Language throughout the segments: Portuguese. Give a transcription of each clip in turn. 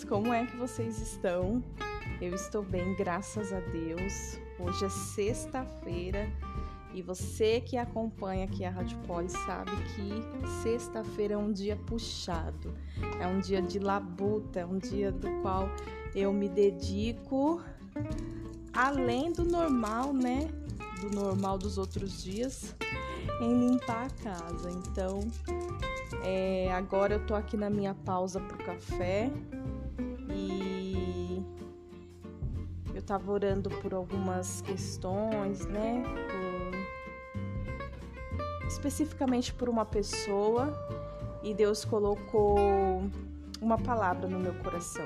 amigos, como é que vocês estão? Eu estou bem, graças a Deus. Hoje é sexta-feira e você que acompanha aqui a Rádio Poli sabe que sexta-feira é um dia puxado, é um dia de labuta, é um dia do qual eu me dedico além do normal, né? Do normal dos outros dias, em limpar a casa. Então, é, agora eu tô aqui na minha pausa pro café eu tava orando por algumas questões, né? Por, especificamente por uma pessoa e Deus colocou uma palavra no meu coração.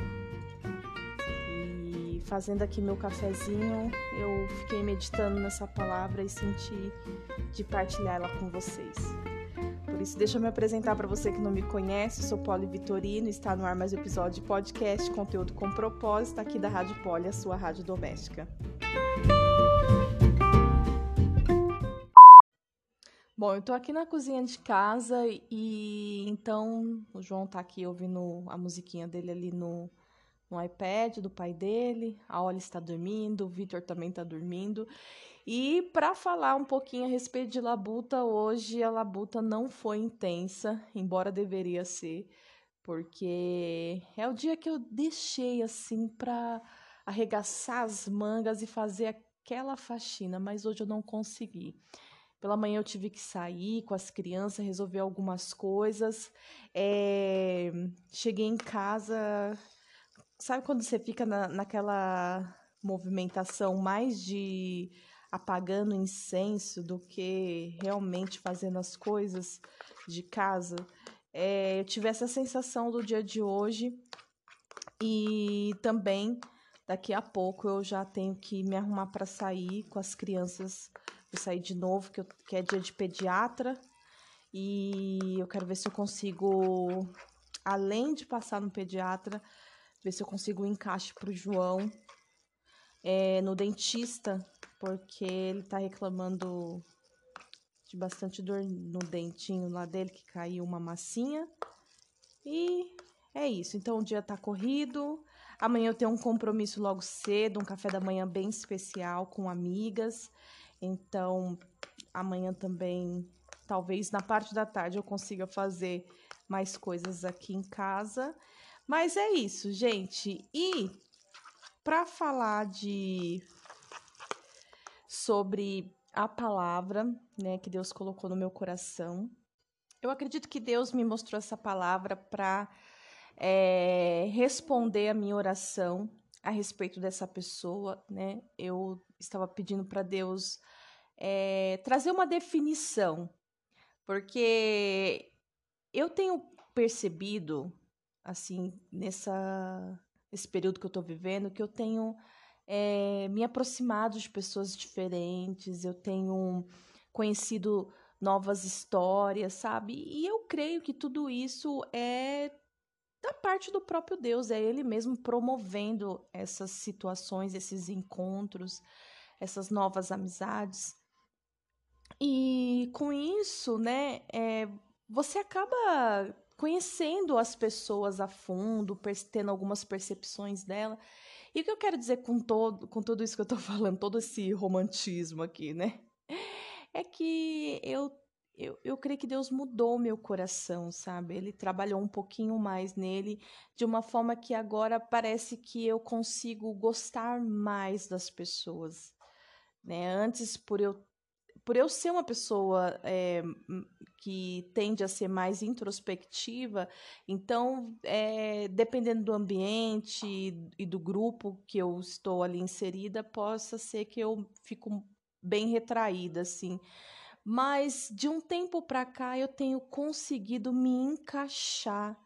E fazendo aqui meu cafezinho, eu fiquei meditando nessa palavra e senti de partilhar ela com vocês. Por isso, deixa eu me apresentar para você que não me conhece. Eu sou Poli Vitorino, está no ar mais um episódio de podcast, conteúdo com propósito, aqui da Rádio Poli, a sua rádio doméstica. Bom, eu tô aqui na cozinha de casa e então o João tá aqui ouvindo a musiquinha dele ali no, no iPad do pai dele, a Olha está dormindo, o Vitor também tá dormindo. E para falar um pouquinho a respeito de labuta, hoje a labuta não foi intensa, embora deveria ser, porque é o dia que eu deixei assim para arregaçar as mangas e fazer aquela faxina, mas hoje eu não consegui. Pela manhã eu tive que sair com as crianças, resolver algumas coisas. É... Cheguei em casa. Sabe quando você fica na, naquela movimentação mais de apagando incenso do que realmente fazendo as coisas de casa. É, eu tive essa sensação do dia de hoje e também daqui a pouco eu já tenho que me arrumar para sair com as crianças. Vou sair de novo, que, eu, que é dia de pediatra. E eu quero ver se eu consigo, além de passar no pediatra, ver se eu consigo um encaixe para o João é, no dentista porque ele tá reclamando de bastante dor no dentinho lá dele, que caiu uma massinha. E é isso. Então o dia tá corrido. Amanhã eu tenho um compromisso logo cedo, um café da manhã bem especial com amigas. Então amanhã também, talvez na parte da tarde eu consiga fazer mais coisas aqui em casa. Mas é isso, gente. E para falar de sobre a palavra, né, que Deus colocou no meu coração. Eu acredito que Deus me mostrou essa palavra para é, responder a minha oração a respeito dessa pessoa, né? Eu estava pedindo para Deus é, trazer uma definição, porque eu tenho percebido, assim, nessa, nesse período que eu estou vivendo, que eu tenho é, me aproximado de pessoas diferentes, eu tenho conhecido novas histórias, sabe? E eu creio que tudo isso é da parte do próprio Deus, é Ele mesmo promovendo essas situações, esses encontros, essas novas amizades. E com isso, né, é, você acaba conhecendo as pessoas a fundo, tendo algumas percepções dela. E o que eu quero dizer com, todo, com tudo isso que eu tô falando, todo esse romantismo aqui, né? É que eu, eu, eu creio que Deus mudou meu coração, sabe? Ele trabalhou um pouquinho mais nele, de uma forma que agora parece que eu consigo gostar mais das pessoas. Né? Antes, por eu por eu ser uma pessoa é, que tende a ser mais introspectiva, então, é, dependendo do ambiente e do grupo que eu estou ali inserida, possa ser que eu fico bem retraída, assim. Mas de um tempo para cá eu tenho conseguido me encaixar,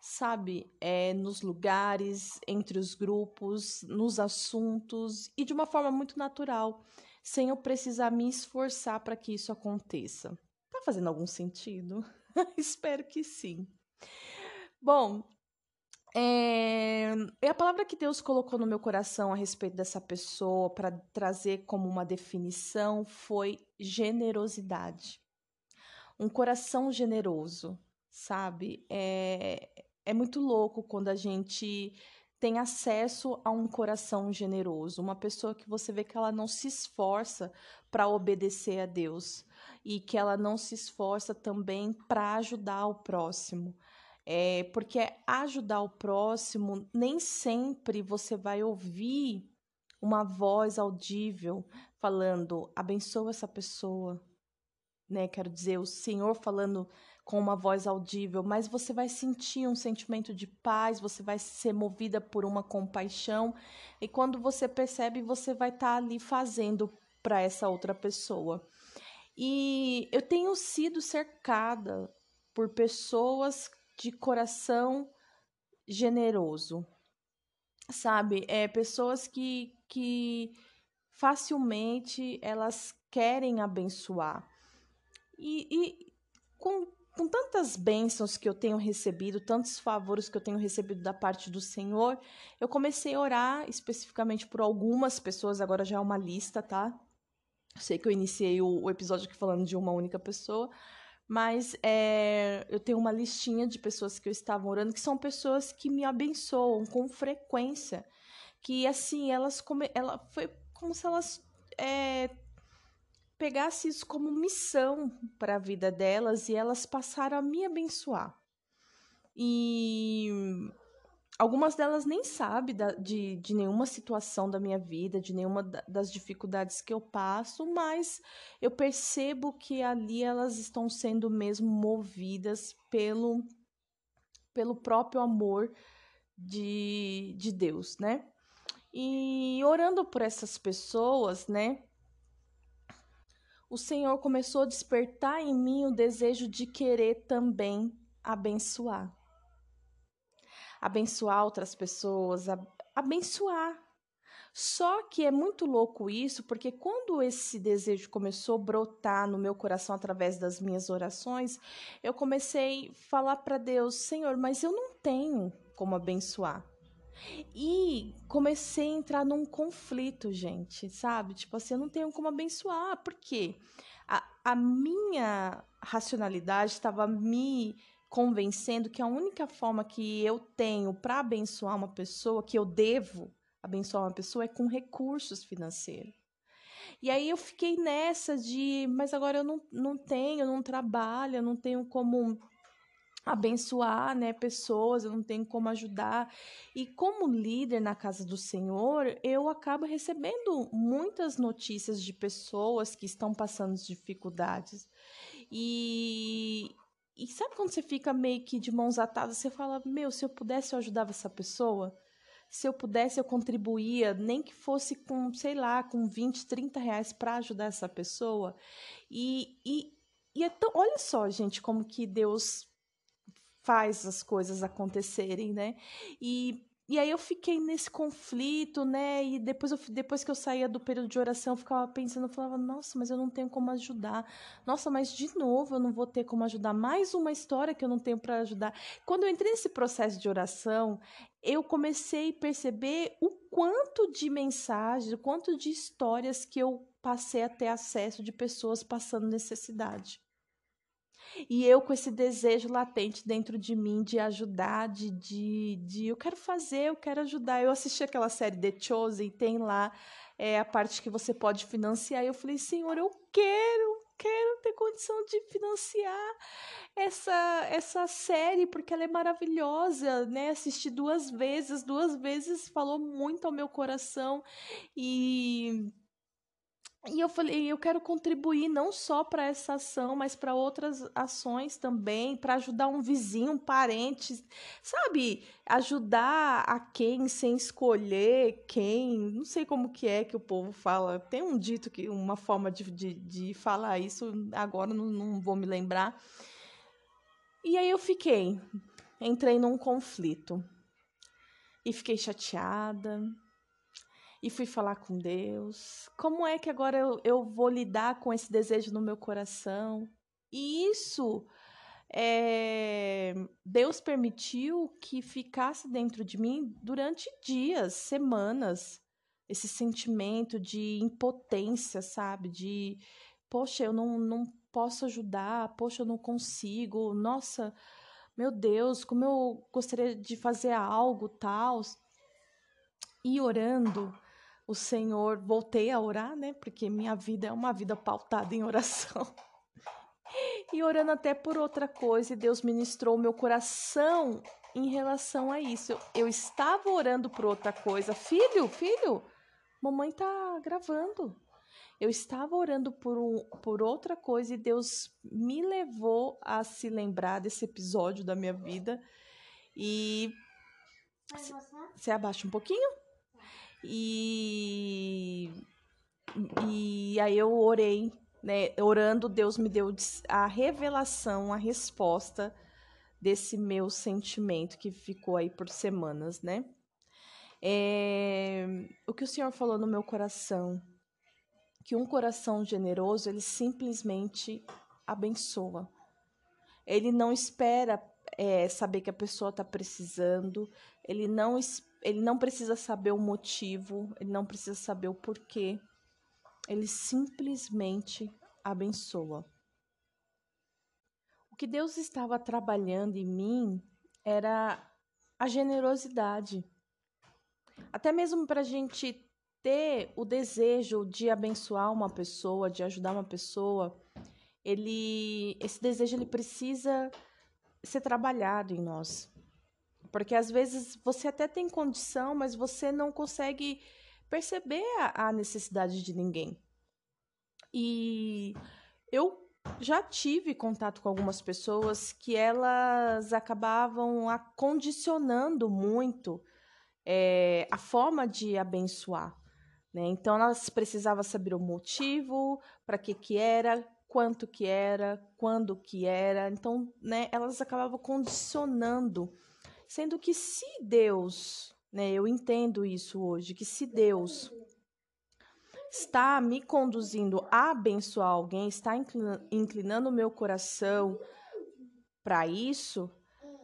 sabe, é, nos lugares, entre os grupos, nos assuntos e de uma forma muito natural sem eu precisar me esforçar para que isso aconteça. Tá fazendo algum sentido? Espero que sim. Bom, é... E a palavra que Deus colocou no meu coração a respeito dessa pessoa para trazer como uma definição foi generosidade. Um coração generoso, sabe? É... é muito louco quando a gente tem acesso a um coração generoso, uma pessoa que você vê que ela não se esforça para obedecer a Deus e que ela não se esforça também para ajudar o próximo. É, porque ajudar o próximo, nem sempre você vai ouvir uma voz audível falando: abençoa essa pessoa, né? Quero dizer, o Senhor falando com uma voz audível, mas você vai sentir um sentimento de paz, você vai ser movida por uma compaixão, e quando você percebe, você vai estar tá ali fazendo para essa outra pessoa. E eu tenho sido cercada por pessoas de coração generoso, sabe? É pessoas que, que facilmente elas querem abençoar. E, e com com tantas bênçãos que eu tenho recebido, tantos favores que eu tenho recebido da parte do Senhor, eu comecei a orar especificamente por algumas pessoas, agora já é uma lista, tá? Eu sei que eu iniciei o, o episódio aqui falando de uma única pessoa, mas é, eu tenho uma listinha de pessoas que eu estava orando, que são pessoas que me abençoam com frequência, que assim, elas, come, ela foi como se elas é, pegasse isso como missão para a vida delas e elas passaram a me abençoar. E algumas delas nem sabem de, de nenhuma situação da minha vida, de nenhuma das dificuldades que eu passo, mas eu percebo que ali elas estão sendo mesmo movidas pelo, pelo próprio amor de, de Deus, né? E orando por essas pessoas, né? O Senhor começou a despertar em mim o desejo de querer também abençoar. Abençoar outras pessoas, abençoar. Só que é muito louco isso, porque quando esse desejo começou a brotar no meu coração através das minhas orações, eu comecei a falar para Deus: Senhor, mas eu não tenho como abençoar. E comecei a entrar num conflito, gente, sabe? Tipo assim, eu não tenho como abençoar, porque a, a minha racionalidade estava me convencendo que a única forma que eu tenho para abençoar uma pessoa, que eu devo abençoar uma pessoa, é com recursos financeiros. E aí eu fiquei nessa de, mas agora eu não, não tenho, não trabalho, não tenho como abençoar, né, pessoas, eu não tenho como ajudar. E como líder na casa do Senhor, eu acabo recebendo muitas notícias de pessoas que estão passando dificuldades. E e sabe quando você fica meio que de mãos atadas, você fala: "Meu, se eu pudesse eu ajudava essa pessoa?" se eu pudesse, eu contribuía, nem que fosse com, sei lá, com 20, 30 reais para ajudar essa pessoa. E, e, e é tão, olha só, gente, como que Deus faz as coisas acontecerem, né? E, e aí eu fiquei nesse conflito, né? E depois, eu, depois que eu saía do período de oração, eu ficava pensando, eu falava, nossa, mas eu não tenho como ajudar. Nossa, mas de novo eu não vou ter como ajudar. Mais uma história que eu não tenho para ajudar. Quando eu entrei nesse processo de oração, eu comecei a perceber o quanto de mensagens, o quanto de histórias que eu passei a ter acesso de pessoas passando necessidade. E eu com esse desejo latente dentro de mim de ajudar, de, de, de eu quero fazer, eu quero ajudar. Eu assisti aquela série The Chosen, tem lá é, a parte que você pode financiar. E eu falei, Senhor, eu quero, quero ter condição de financiar essa essa série porque ela é maravilhosa, né? Assisti duas vezes, duas vezes falou muito ao meu coração e e eu falei, eu quero contribuir não só para essa ação, mas para outras ações também, para ajudar um vizinho, um parente, sabe? Ajudar a quem sem escolher quem, não sei como que é que o povo fala. Tem um dito que uma forma de, de, de falar isso, agora não, não vou me lembrar. E aí eu fiquei, entrei num conflito e fiquei chateada e fui falar com Deus. Como é que agora eu, eu vou lidar com esse desejo no meu coração? E isso é, Deus permitiu que ficasse dentro de mim durante dias, semanas, esse sentimento de impotência, sabe? De, poxa, eu não, não posso ajudar, poxa, eu não consigo, nossa, Meu Deus, como eu gostaria de fazer algo tal. E orando, o Senhor, voltei a orar, né? Porque minha vida é uma vida pautada em oração. E orando até por outra coisa, e Deus ministrou meu coração em relação a isso. Eu, eu estava orando por outra coisa. Filho, filho, mamãe tá gravando. Eu estava orando por, um, por outra coisa e Deus me levou a se lembrar desse episódio da minha vida. E. Você abaixa um pouquinho? E. E aí eu orei, né? Orando, Deus me deu a revelação, a resposta desse meu sentimento que ficou aí por semanas, né? É, o que o Senhor falou no meu coração, que um coração generoso, ele simplesmente abençoa. Ele não espera é, saber que a pessoa está precisando, ele não, ele não precisa saber o motivo, ele não precisa saber o porquê. Ele simplesmente abençoa que Deus estava trabalhando em mim era a generosidade. Até mesmo para a gente ter o desejo de abençoar uma pessoa, de ajudar uma pessoa, ele, esse desejo ele precisa ser trabalhado em nós. Porque às vezes você até tem condição, mas você não consegue perceber a, a necessidade de ninguém. E eu já tive contato com algumas pessoas que elas acabavam condicionando muito é, a forma de abençoar. Né? Então, elas precisavam saber o motivo, para que que era, quanto que era, quando que era. Então, né, elas acabavam condicionando. Sendo que se Deus, né, eu entendo isso hoje, que se Deus está me conduzindo a abençoar alguém, está inclinando o meu coração para isso,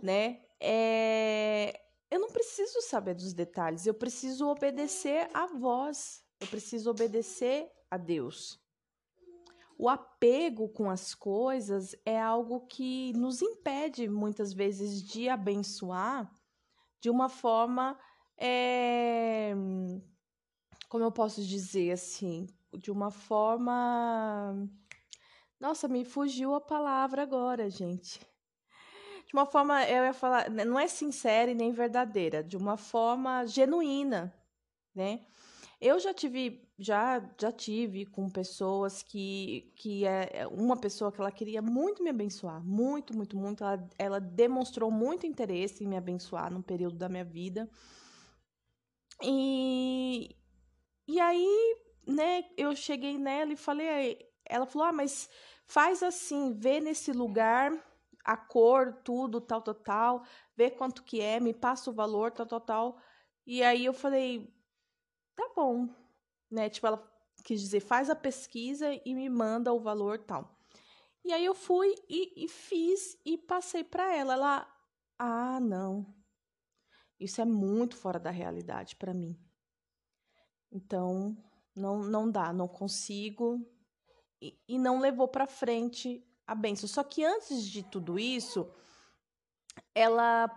né? É... Eu não preciso saber dos detalhes, eu preciso obedecer a voz, eu preciso obedecer a Deus. O apego com as coisas é algo que nos impede muitas vezes de abençoar de uma forma é, como eu posso dizer assim, de uma forma. Nossa, me fugiu a palavra agora, gente. De uma forma, eu ia falar, não é sincera e nem verdadeira, de uma forma genuína, né? Eu já tive, já, já tive com pessoas que, que é, é uma pessoa que ela queria muito me abençoar, muito, muito, muito. Ela, ela demonstrou muito interesse em me abençoar num período da minha vida. E, e aí, né, eu cheguei nela e falei, ela falou: "Ah, mas faz assim, vê nesse lugar a cor, tudo, tal, tal, tal, vê quanto que é, me passa o valor, tal, tal, tal". E aí eu falei: "Tá bom". Né? Tipo, ela quis dizer, faz a pesquisa e me manda o valor, tal. E aí eu fui e, e fiz e passei para ela. Ela, ah, não. Isso é muito fora da realidade para mim. Então, não, não dá, não consigo. E, e não levou para frente a benção. Só que antes de tudo isso, ela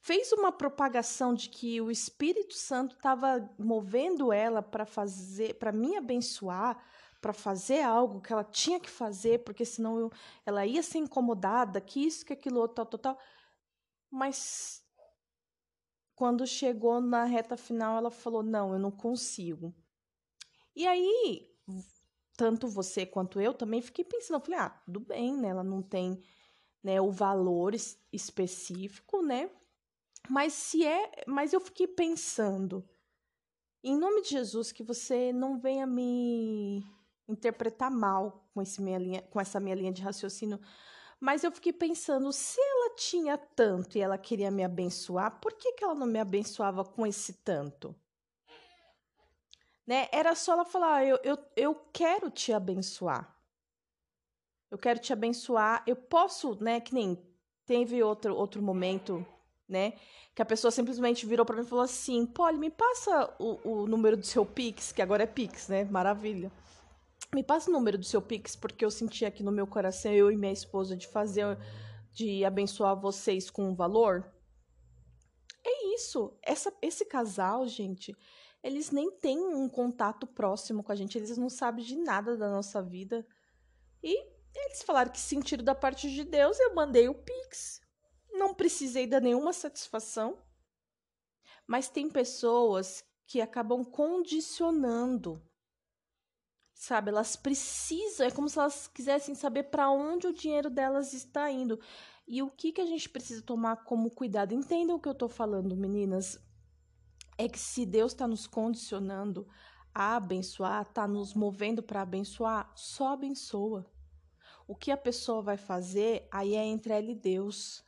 fez uma propagação de que o Espírito Santo estava movendo ela para fazer, para me abençoar, para fazer algo que ela tinha que fazer, porque senão eu, ela ia ser incomodada, que isso, que aquilo, tal, tal, tal. Mas quando chegou na reta final, ela falou: Não, eu não consigo. E aí, tanto você quanto eu também fiquei pensando, falei, ah, tudo bem, né? Ela não tem né, o valor específico, né? Mas se é, mas eu fiquei pensando, em nome de Jesus, que você não venha me interpretar mal com, esse minha linha, com essa minha linha de raciocínio, mas eu fiquei pensando, se ela tinha tanto e ela queria me abençoar, por que, que ela não me abençoava com esse tanto? Né? Era só ela falar, ah, eu, eu, eu quero te abençoar. Eu quero te abençoar. Eu posso, né? Que nem teve outro, outro momento, né? Que a pessoa simplesmente virou para mim e falou assim: Polly, me passa o, o número do seu Pix, que agora é Pix, né? Maravilha. Me passa o número do seu Pix, porque eu senti aqui no meu coração, eu e minha esposa, de fazer, de abençoar vocês com um valor? É isso. Essa, esse casal, gente, eles nem têm um contato próximo com a gente, eles não sabem de nada da nossa vida. E eles falaram que sentiram da parte de Deus, eu mandei o Pix. Não precisei dar nenhuma satisfação. Mas tem pessoas que acabam condicionando. Sabe, elas precisam, é como se elas quisessem saber para onde o dinheiro delas está indo. E o que, que a gente precisa tomar como cuidado? Entendam o que eu estou falando, meninas. É que se Deus está nos condicionando a abençoar, está nos movendo para abençoar, só abençoa. O que a pessoa vai fazer, aí é entre ela e Deus.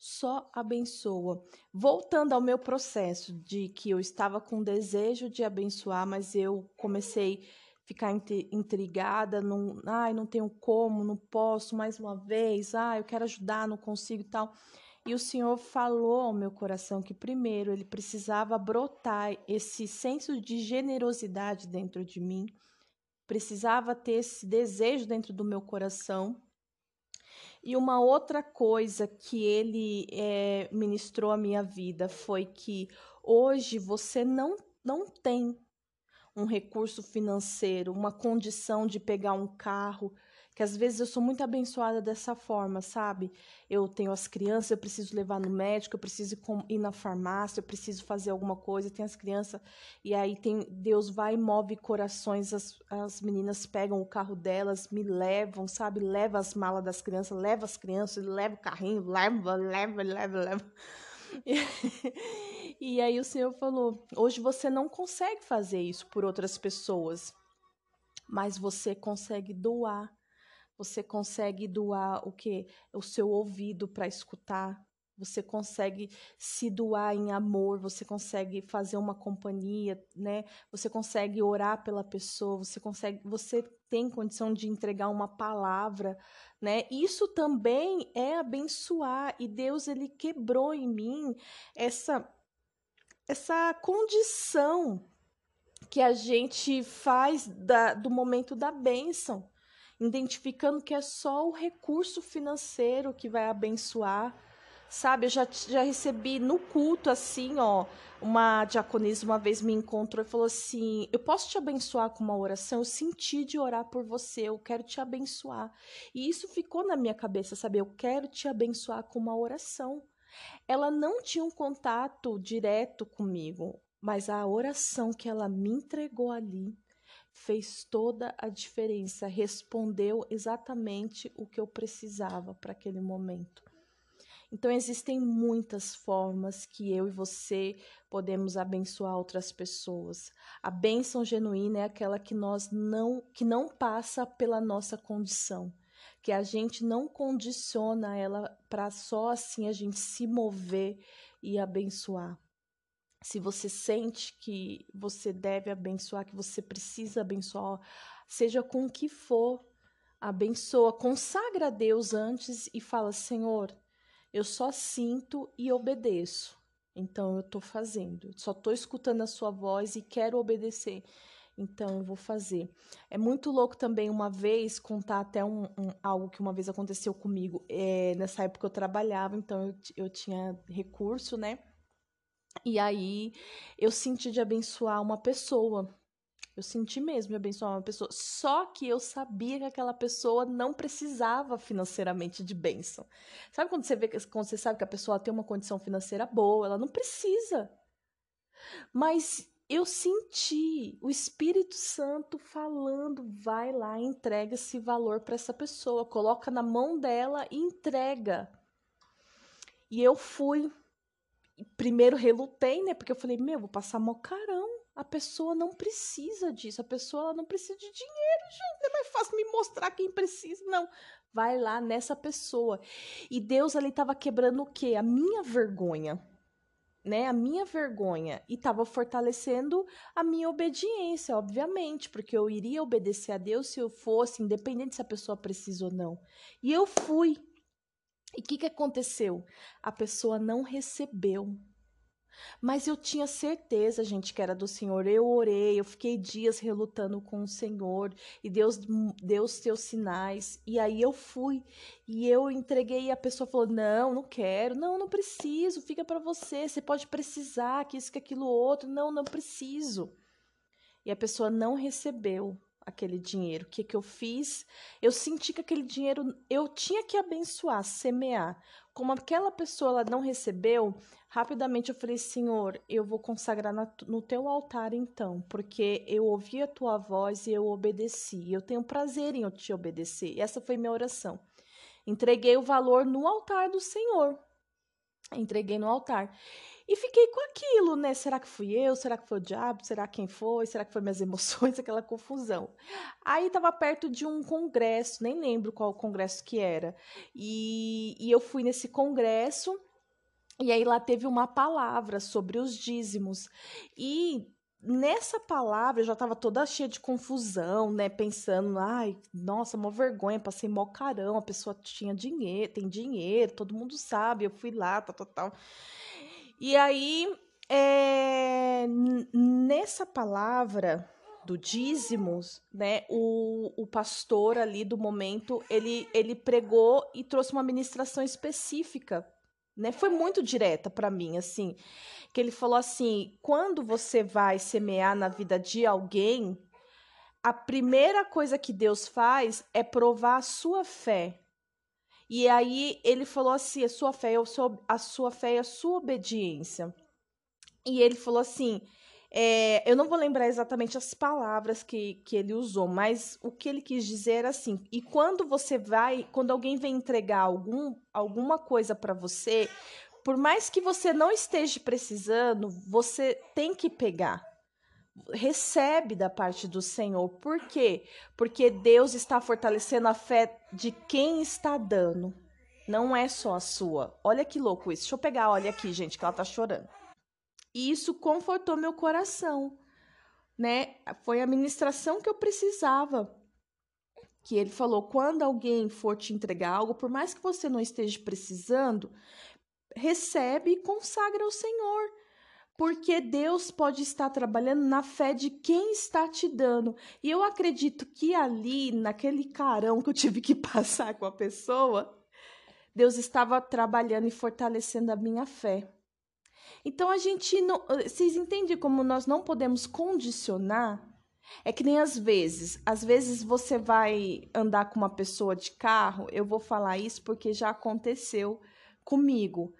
Só abençoa. Voltando ao meu processo de que eu estava com desejo de abençoar, mas eu comecei a ficar intrigada, não, ai, não tenho como, não posso mais uma vez, ai, eu quero ajudar, não consigo e tal. E o Senhor falou ao meu coração que primeiro ele precisava brotar esse senso de generosidade dentro de mim precisava ter esse desejo dentro do meu coração. E uma outra coisa que ele é, ministrou à minha vida foi que hoje você não, não tem um recurso financeiro, uma condição de pegar um carro, que às vezes eu sou muito abençoada dessa forma, sabe? Eu tenho as crianças, eu preciso levar no médico, eu preciso ir na farmácia, eu preciso fazer alguma coisa, tem as crianças, e aí tem Deus vai e move corações, as, as meninas pegam o carro delas, me levam, sabe? Leva as malas das crianças, leva as crianças, leva o carrinho, leva, leva, leva, leva. E aí o Senhor falou: hoje você não consegue fazer isso por outras pessoas, mas você consegue doar você consegue doar o que? O seu ouvido para escutar. Você consegue se doar em amor, você consegue fazer uma companhia, né? Você consegue orar pela pessoa, você consegue, você tem condição de entregar uma palavra, né? Isso também é abençoar e Deus ele quebrou em mim essa essa condição que a gente faz da, do momento da bênção identificando que é só o recurso financeiro que vai abençoar. Sabe, eu já, já recebi no culto, assim, ó, uma diaconisa uma vez me encontrou e falou assim: Eu posso te abençoar com uma oração? Eu senti de orar por você, eu quero te abençoar. E isso ficou na minha cabeça, sabe? Eu quero te abençoar com uma oração. Ela não tinha um contato direto comigo, mas a oração que ela me entregou ali fez toda a diferença, respondeu exatamente o que eu precisava para aquele momento. Então existem muitas formas que eu e você podemos abençoar outras pessoas. A bênção genuína é aquela que nós não que não passa pela nossa condição, que a gente não condiciona ela para só assim a gente se mover e abençoar se você sente que você deve abençoar, que você precisa abençoar, seja com o que for, abençoa, consagra a Deus antes e fala: Senhor, eu só sinto e obedeço. Então eu estou fazendo, só estou escutando a sua voz e quero obedecer. Então eu vou fazer. É muito louco também uma vez contar até um, um algo que uma vez aconteceu comigo. É, nessa época eu trabalhava, então eu, eu tinha recurso, né? E aí eu senti de abençoar uma pessoa. Eu senti mesmo de abençoar uma pessoa. Só que eu sabia que aquela pessoa não precisava financeiramente de bênção. Sabe quando você vê quando você sabe que a pessoa tem uma condição financeira boa, ela não precisa. Mas eu senti o Espírito Santo falando, vai lá, entrega esse valor para essa pessoa, coloca na mão dela e entrega. E eu fui primeiro relutei, né? Porque eu falei, meu, vou passar mocarão. A pessoa não precisa disso. A pessoa ela não precisa de dinheiro, gente. É mais fácil me mostrar quem precisa. Não. Vai lá nessa pessoa. E Deus ali estava quebrando o quê? A minha vergonha. Né, a minha vergonha e estava fortalecendo a minha obediência, obviamente, porque eu iria obedecer a Deus se eu fosse, independente se a pessoa precisa ou não. E eu fui, e o que, que aconteceu? A pessoa não recebeu. Mas eu tinha certeza, gente, que era do Senhor. Eu orei, eu fiquei dias relutando com o Senhor e Deus deu os seus sinais. E aí eu fui e eu entreguei e a pessoa falou: "Não, não quero. Não, não preciso. Fica para você. Você pode precisar que isso que aquilo outro. Não, não preciso." E a pessoa não recebeu aquele dinheiro. O que, que eu fiz? Eu senti que aquele dinheiro eu tinha que abençoar, semear. Como aquela pessoa ela não recebeu, rapidamente eu falei: Senhor, eu vou consagrar na, no teu altar então, porque eu ouvi a tua voz e eu obedeci. Eu tenho prazer em eu te obedecer. Essa foi minha oração. Entreguei o valor no altar do Senhor. Entreguei no altar. E fiquei com aquilo, né? Será que fui eu? Será que foi o diabo? Será quem foi? Será que foi minhas emoções? Aquela confusão. Aí estava perto de um congresso, nem lembro qual congresso que era. E, e eu fui nesse congresso, e aí lá teve uma palavra sobre os dízimos. E nessa palavra eu já estava toda cheia de confusão, né? Pensando, ai, nossa, uma vergonha, passei mó carão, a pessoa tinha dinheiro, tem dinheiro, todo mundo sabe, eu fui lá, tal, tal, tal. E aí, é, nessa palavra do dízimos, né, o, o pastor ali do momento, ele, ele pregou e trouxe uma ministração específica, né, foi muito direta para mim, assim, que ele falou assim, quando você vai semear na vida de alguém, a primeira coisa que Deus faz é provar a sua fé. E aí ele falou assim: a sua fé, eu sou, a sua fé é a sua obediência. E ele falou assim: é, eu não vou lembrar exatamente as palavras que, que ele usou, mas o que ele quis dizer era assim: e quando você vai, quando alguém vem entregar algum, alguma coisa para você, por mais que você não esteja precisando, você tem que pegar recebe da parte do Senhor. Por quê? Porque Deus está fortalecendo a fé de quem está dando. Não é só a sua. Olha que louco isso. Deixa eu pegar, olha aqui, gente, que ela tá chorando. E isso confortou meu coração, né? Foi a ministração que eu precisava. Que ele falou: quando alguém for te entregar algo, por mais que você não esteja precisando, recebe e consagra ao Senhor porque Deus pode estar trabalhando na fé de quem está te dando. E eu acredito que ali, naquele carão que eu tive que passar com a pessoa, Deus estava trabalhando e fortalecendo a minha fé. Então a gente não, vocês entendem como nós não podemos condicionar? É que nem às vezes, às vezes você vai andar com uma pessoa de carro, eu vou falar isso porque já aconteceu comigo.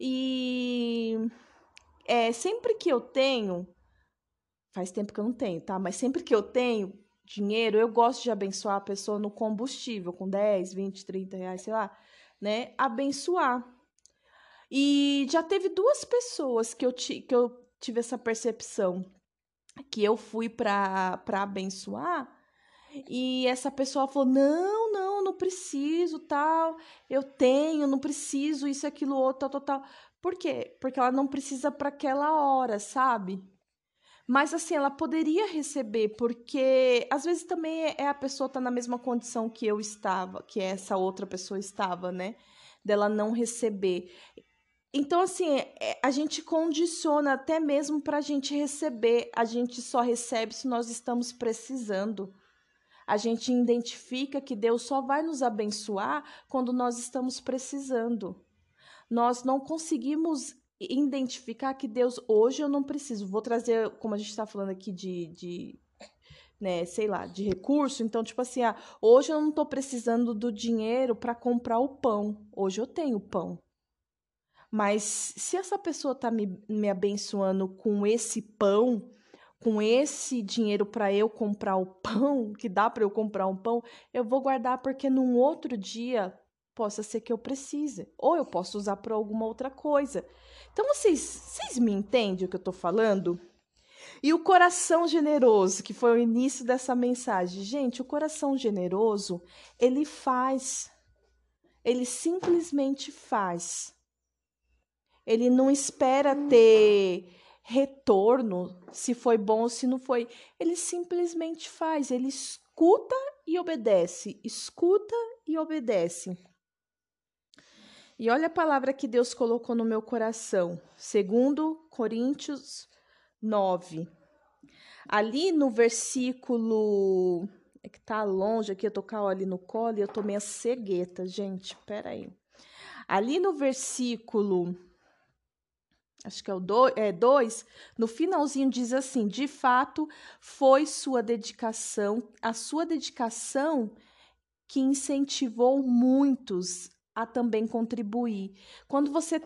E é, sempre que eu tenho, faz tempo que eu não tenho, tá? Mas sempre que eu tenho dinheiro, eu gosto de abençoar a pessoa no combustível, com 10, 20, 30 reais, sei lá, né? Abençoar. E já teve duas pessoas que eu, ti, que eu tive essa percepção que eu fui para abençoar e essa pessoa falou: não, não, não preciso, tal, eu tenho, não preciso, isso, aquilo, outro, tal, tal, tal. Por quê? Porque ela não precisa para aquela hora, sabe? Mas assim, ela poderia receber, porque às vezes também é a pessoa tá na mesma condição que eu estava, que essa outra pessoa estava, né? Dela não receber. Então, assim, é, a gente condiciona até mesmo para a gente receber. A gente só recebe se nós estamos precisando. A gente identifica que Deus só vai nos abençoar quando nós estamos precisando nós não conseguimos identificar que Deus, hoje eu não preciso. Vou trazer, como a gente está falando aqui de, de né, sei lá, de recurso. Então, tipo assim, ah, hoje eu não estou precisando do dinheiro para comprar o pão. Hoje eu tenho pão. Mas se essa pessoa está me, me abençoando com esse pão, com esse dinheiro para eu comprar o pão, que dá para eu comprar um pão, eu vou guardar porque num outro dia possa ser que eu precise, ou eu posso usar para alguma outra coisa. Então vocês, vocês me entendem o que eu estou falando? E o coração generoso, que foi o início dessa mensagem. Gente, o coração generoso, ele faz. Ele simplesmente faz. Ele não espera ter retorno, se foi bom ou se não foi. Ele simplesmente faz. Ele escuta e obedece. Escuta e obedece. E olha a palavra que Deus colocou no meu coração, segundo Coríntios 9. Ali no versículo é que tá longe aqui, eu tô com a ali no colo e eu tô meio cegueta, gente. Pera aí. Ali no versículo acho que é o 2, é, dois, no finalzinho diz assim: de fato, foi sua dedicação, a sua dedicação que incentivou muitos a também contribuir. Quando você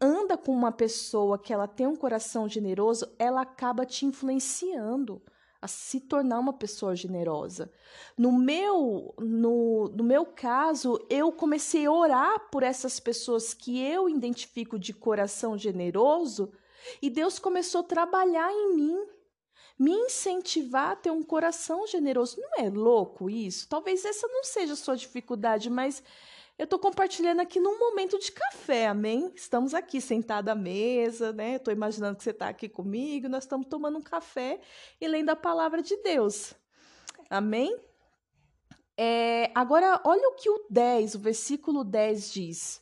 anda com uma pessoa que ela tem um coração generoso, ela acaba te influenciando a se tornar uma pessoa generosa. No meu, no, no meu caso, eu comecei a orar por essas pessoas que eu identifico de coração generoso e Deus começou a trabalhar em mim me incentivar a ter um coração generoso. Não é louco isso? Talvez essa não seja a sua dificuldade, mas eu estou compartilhando aqui num momento de café, amém? Estamos aqui sentados à mesa, né? Estou imaginando que você está aqui comigo, nós estamos tomando um café e lendo a palavra de Deus, amém? É, agora, olha o que o 10, o versículo 10 diz.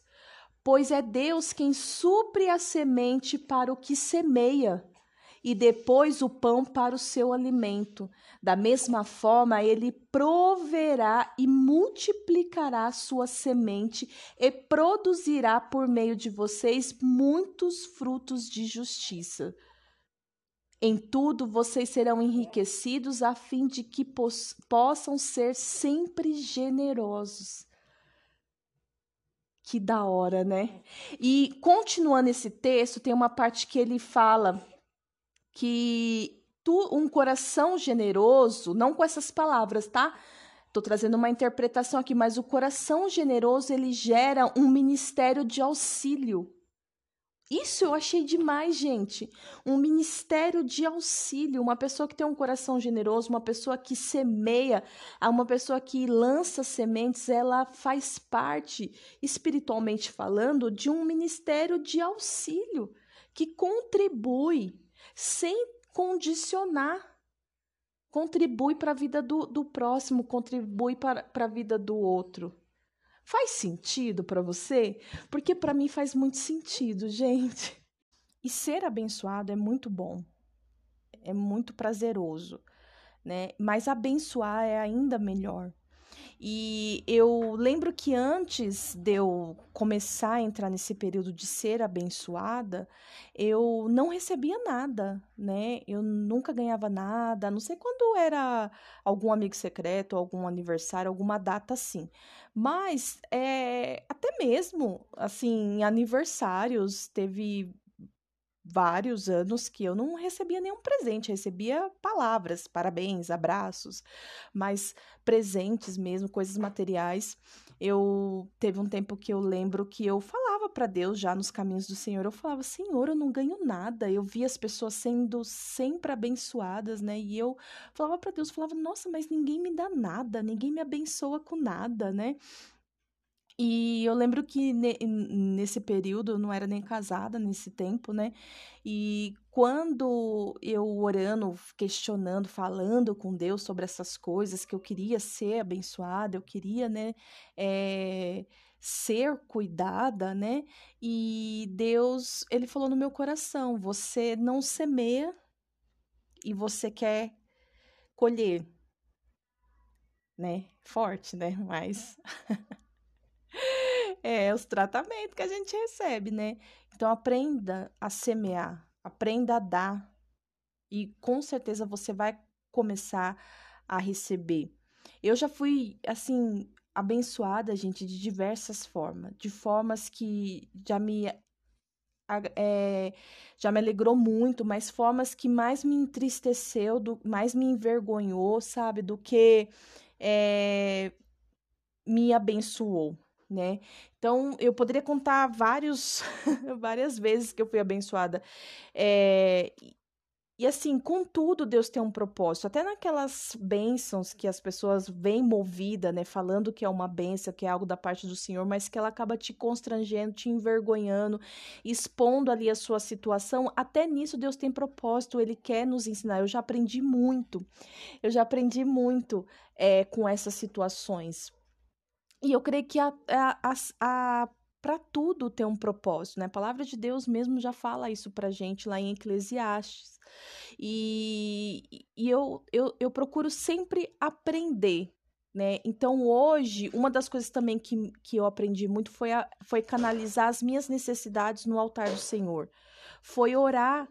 Pois é Deus quem supre a semente para o que semeia e depois o pão para o seu alimento. Da mesma forma, ele proverá e multiplicará sua semente e produzirá por meio de vocês muitos frutos de justiça. Em tudo vocês serão enriquecidos a fim de que possam ser sempre generosos. Que da hora, né? E continuando esse texto, tem uma parte que ele fala que tu, um coração generoso, não com essas palavras, tá? Estou trazendo uma interpretação aqui, mas o coração generoso ele gera um ministério de auxílio. Isso eu achei demais, gente. Um ministério de auxílio, uma pessoa que tem um coração generoso, uma pessoa que semeia, uma pessoa que lança sementes, ela faz parte, espiritualmente falando, de um ministério de auxílio que contribui sem condicionar. Contribui para a vida do, do próximo, contribui para a vida do outro. Faz sentido para você? Porque para mim faz muito sentido, gente. E ser abençoado é muito bom, é muito prazeroso, né? Mas abençoar é ainda melhor. E eu lembro que antes de eu começar a entrar nesse período de ser abençoada, eu não recebia nada, né? Eu nunca ganhava nada, não sei quando era algum amigo secreto, algum aniversário, alguma data assim. Mas é, até mesmo, assim, aniversários, teve vários anos que eu não recebia nenhum presente, recebia palavras, parabéns, abraços, mas presentes mesmo, coisas materiais. Eu teve um tempo que eu lembro que eu falava para Deus já nos caminhos do Senhor, eu falava: "Senhor, eu não ganho nada". Eu via as pessoas sendo sempre abençoadas, né? E eu falava para Deus, falava: "Nossa, mas ninguém me dá nada, ninguém me abençoa com nada, né?" E eu lembro que ne nesse período eu não era nem casada nesse tempo, né? E quando eu orando, questionando, falando com Deus sobre essas coisas, que eu queria ser abençoada, eu queria, né, é, ser cuidada, né? E Deus, ele falou no meu coração: você não semeia e você quer colher, né? Forte, né? Mas. É, os tratamentos que a gente recebe, né? Então aprenda a semear, aprenda a dar. E com certeza você vai começar a receber. Eu já fui, assim, abençoada, gente, de diversas formas. De formas que já me é, já me alegrou muito, mas formas que mais me entristeceu, do, mais me envergonhou, sabe, do que é, me abençoou né? Então, eu poderia contar vários, várias vezes que eu fui abençoada. É, e assim, contudo, Deus tem um propósito. Até naquelas bênçãos que as pessoas vêm movida, né? Falando que é uma bênção, que é algo da parte do Senhor, mas que ela acaba te constrangendo, te envergonhando, expondo ali a sua situação. Até nisso Deus tem propósito, Ele quer nos ensinar. Eu já aprendi muito. Eu já aprendi muito é, com essas situações. E eu creio que a, a, a, para tudo ter um propósito, né? A palavra de Deus mesmo já fala isso pra gente lá em Eclesiastes. E, e eu, eu, eu procuro sempre aprender, né? Então hoje, uma das coisas também que, que eu aprendi muito foi, a, foi canalizar as minhas necessidades no altar do Senhor. Foi orar,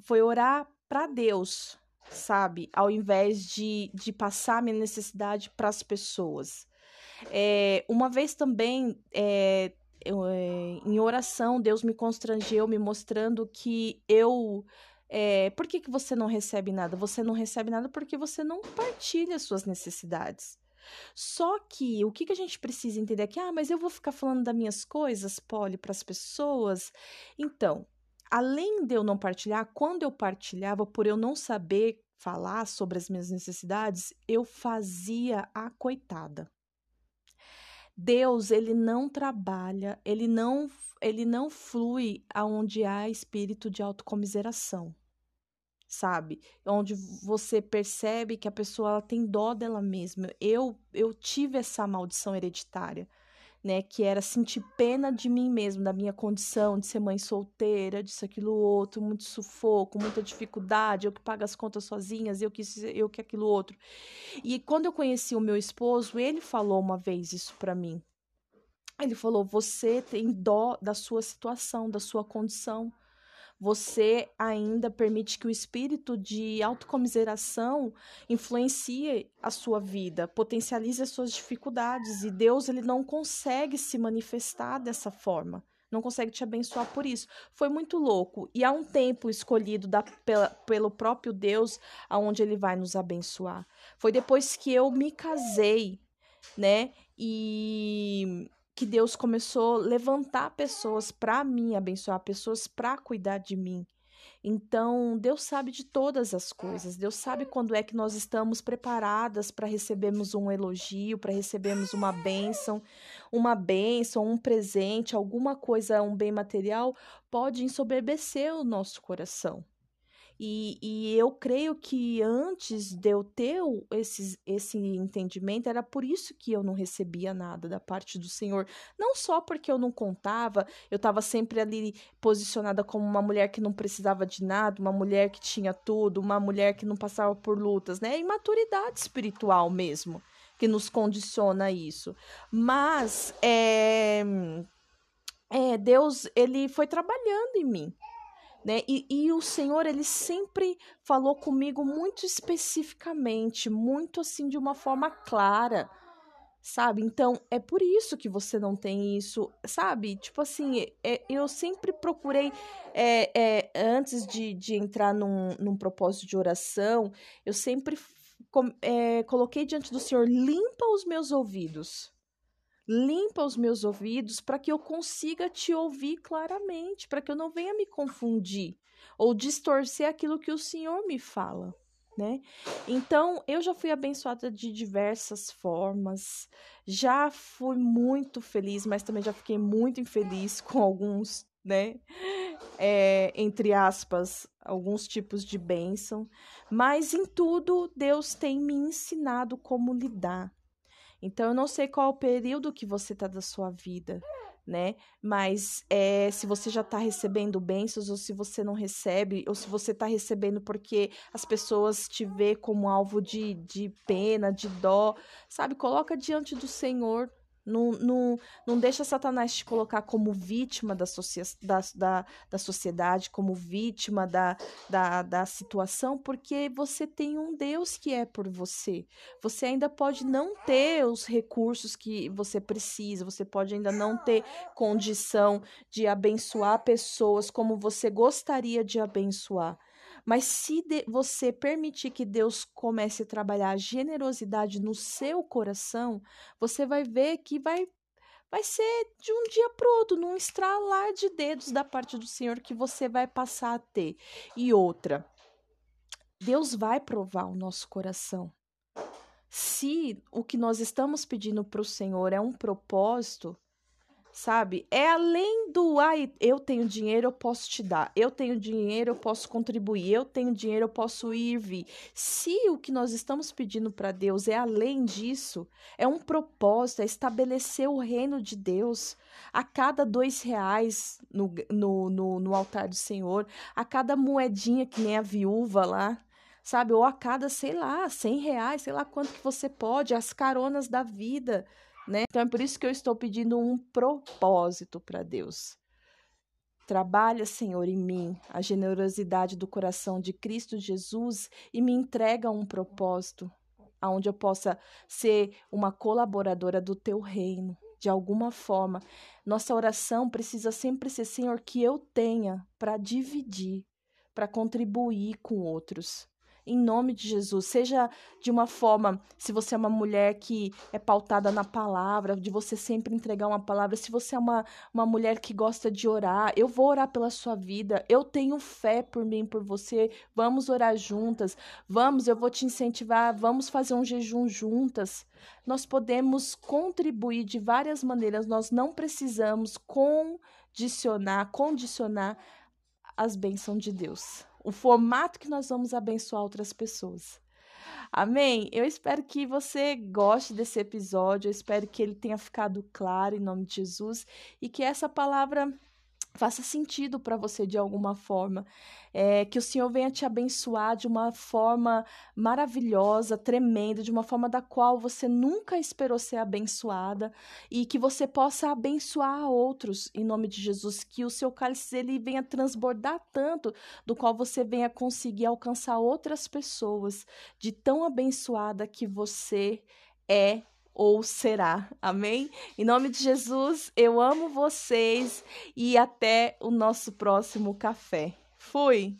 foi orar para Deus, sabe? Ao invés de, de passar minha necessidade para as pessoas. É, uma vez também, é, eu, é, em oração, Deus me constrangeu, me mostrando que eu. É, por que, que você não recebe nada? Você não recebe nada porque você não partilha suas necessidades. Só que o que, que a gente precisa entender é que, ah, mas eu vou ficar falando das minhas coisas, Polly, para as pessoas. Então, além de eu não partilhar, quando eu partilhava, por eu não saber falar sobre as minhas necessidades, eu fazia a coitada. Deus, ele não trabalha, ele não ele não flui aonde há espírito de autocomiseração. Sabe? Onde você percebe que a pessoa ela tem dó dela mesma. Eu eu tive essa maldição hereditária né, que era sentir pena de mim mesmo, da minha condição de ser mãe solteira, disso, aquilo, outro, muito sufoco, muita dificuldade, eu que pago as contas sozinhas, eu que, eu que aquilo, outro. E quando eu conheci o meu esposo, ele falou uma vez isso para mim. Ele falou: Você tem dó da sua situação, da sua condição você ainda permite que o espírito de autocomiseração influencie a sua vida, potencialize as suas dificuldades e Deus ele não consegue se manifestar dessa forma. Não consegue te abençoar por isso. Foi muito louco. E há um tempo escolhido da, pela, pelo próprio Deus aonde ele vai nos abençoar. Foi depois que eu me casei, né? E que Deus começou a levantar pessoas para mim, abençoar pessoas para cuidar de mim. Então, Deus sabe de todas as coisas. Deus sabe quando é que nós estamos preparadas para recebermos um elogio, para recebermos uma bênção, uma bênção, um presente, alguma coisa, um bem material, pode ensoberbecer o nosso coração. E, e eu creio que antes de eu ter esse, esse entendimento, era por isso que eu não recebia nada da parte do Senhor. Não só porque eu não contava, eu estava sempre ali posicionada como uma mulher que não precisava de nada, uma mulher que tinha tudo, uma mulher que não passava por lutas, né? Imaturidade espiritual mesmo que nos condiciona isso. Mas é, é, Deus ele foi trabalhando em mim né? E, e o Senhor, ele sempre falou comigo muito especificamente, muito assim, de uma forma clara, sabe? Então, é por isso que você não tem isso, sabe? Tipo assim, é, eu sempre procurei, é, é, antes de, de entrar num, num propósito de oração, eu sempre com, é, coloquei diante do Senhor, limpa os meus ouvidos limpa os meus ouvidos para que eu consiga te ouvir claramente, para que eu não venha me confundir ou distorcer aquilo que o Senhor me fala, né? Então, eu já fui abençoada de diversas formas, já fui muito feliz, mas também já fiquei muito infeliz com alguns, né? É, entre aspas, alguns tipos de bênção, mas em tudo Deus tem me ensinado como lidar então, eu não sei qual é o período que você está da sua vida, né? Mas é, se você já está recebendo bênçãos, ou se você não recebe, ou se você está recebendo porque as pessoas te vê como alvo de, de pena, de dó, sabe? Coloca diante do Senhor não, não, não deixa Satanás te colocar como vítima da, da, da, da sociedade, como vítima da, da, da situação, porque você tem um Deus que é por você. Você ainda pode não ter os recursos que você precisa, você pode ainda não ter condição de abençoar pessoas como você gostaria de abençoar. Mas se você permitir que Deus comece a trabalhar a generosidade no seu coração, você vai ver que vai vai ser de um dia para outro, num estralar de dedos da parte do Senhor que você vai passar a ter. E outra, Deus vai provar o nosso coração. Se o que nós estamos pedindo para o Senhor é um propósito, sabe? É além do ai, eu tenho dinheiro, eu posso te dar. Eu tenho dinheiro, eu posso contribuir. Eu tenho dinheiro, eu posso ir vir. Se o que nós estamos pedindo para Deus é além disso, é um propósito, é estabelecer o reino de Deus. A cada dois reais no, no, no, no altar do Senhor, a cada moedinha que nem a viúva lá, sabe? Ou a cada, sei lá, cem reais, sei lá quanto que você pode, as caronas da vida né? Então é por isso que eu estou pedindo um propósito para Deus. Trabalha, Senhor, em mim a generosidade do coração de Cristo Jesus e me entrega um propósito aonde eu possa ser uma colaboradora do teu reino, de alguma forma. Nossa oração precisa sempre ser, Senhor, que eu tenha para dividir, para contribuir com outros em nome de Jesus. Seja de uma forma, se você é uma mulher que é pautada na palavra, de você sempre entregar uma palavra. Se você é uma, uma mulher que gosta de orar, eu vou orar pela sua vida. Eu tenho fé por mim, por você. Vamos orar juntas. Vamos, eu vou te incentivar. Vamos fazer um jejum juntas. Nós podemos contribuir de várias maneiras. Nós não precisamos condicionar, condicionar as bênçãos de Deus o formato que nós vamos abençoar outras pessoas. Amém? Eu espero que você goste desse episódio, eu espero que ele tenha ficado claro em nome de Jesus e que essa palavra faça sentido para você de alguma forma. É, que o Senhor venha te abençoar de uma forma maravilhosa, tremenda, de uma forma da qual você nunca esperou ser abençoada e que você possa abençoar outros em nome de Jesus, que o seu cálice ele venha transbordar tanto, do qual você venha conseguir alcançar outras pessoas de tão abençoada que você é ou será. Amém? Em nome de Jesus, eu amo vocês e até o nosso próximo café. Fui!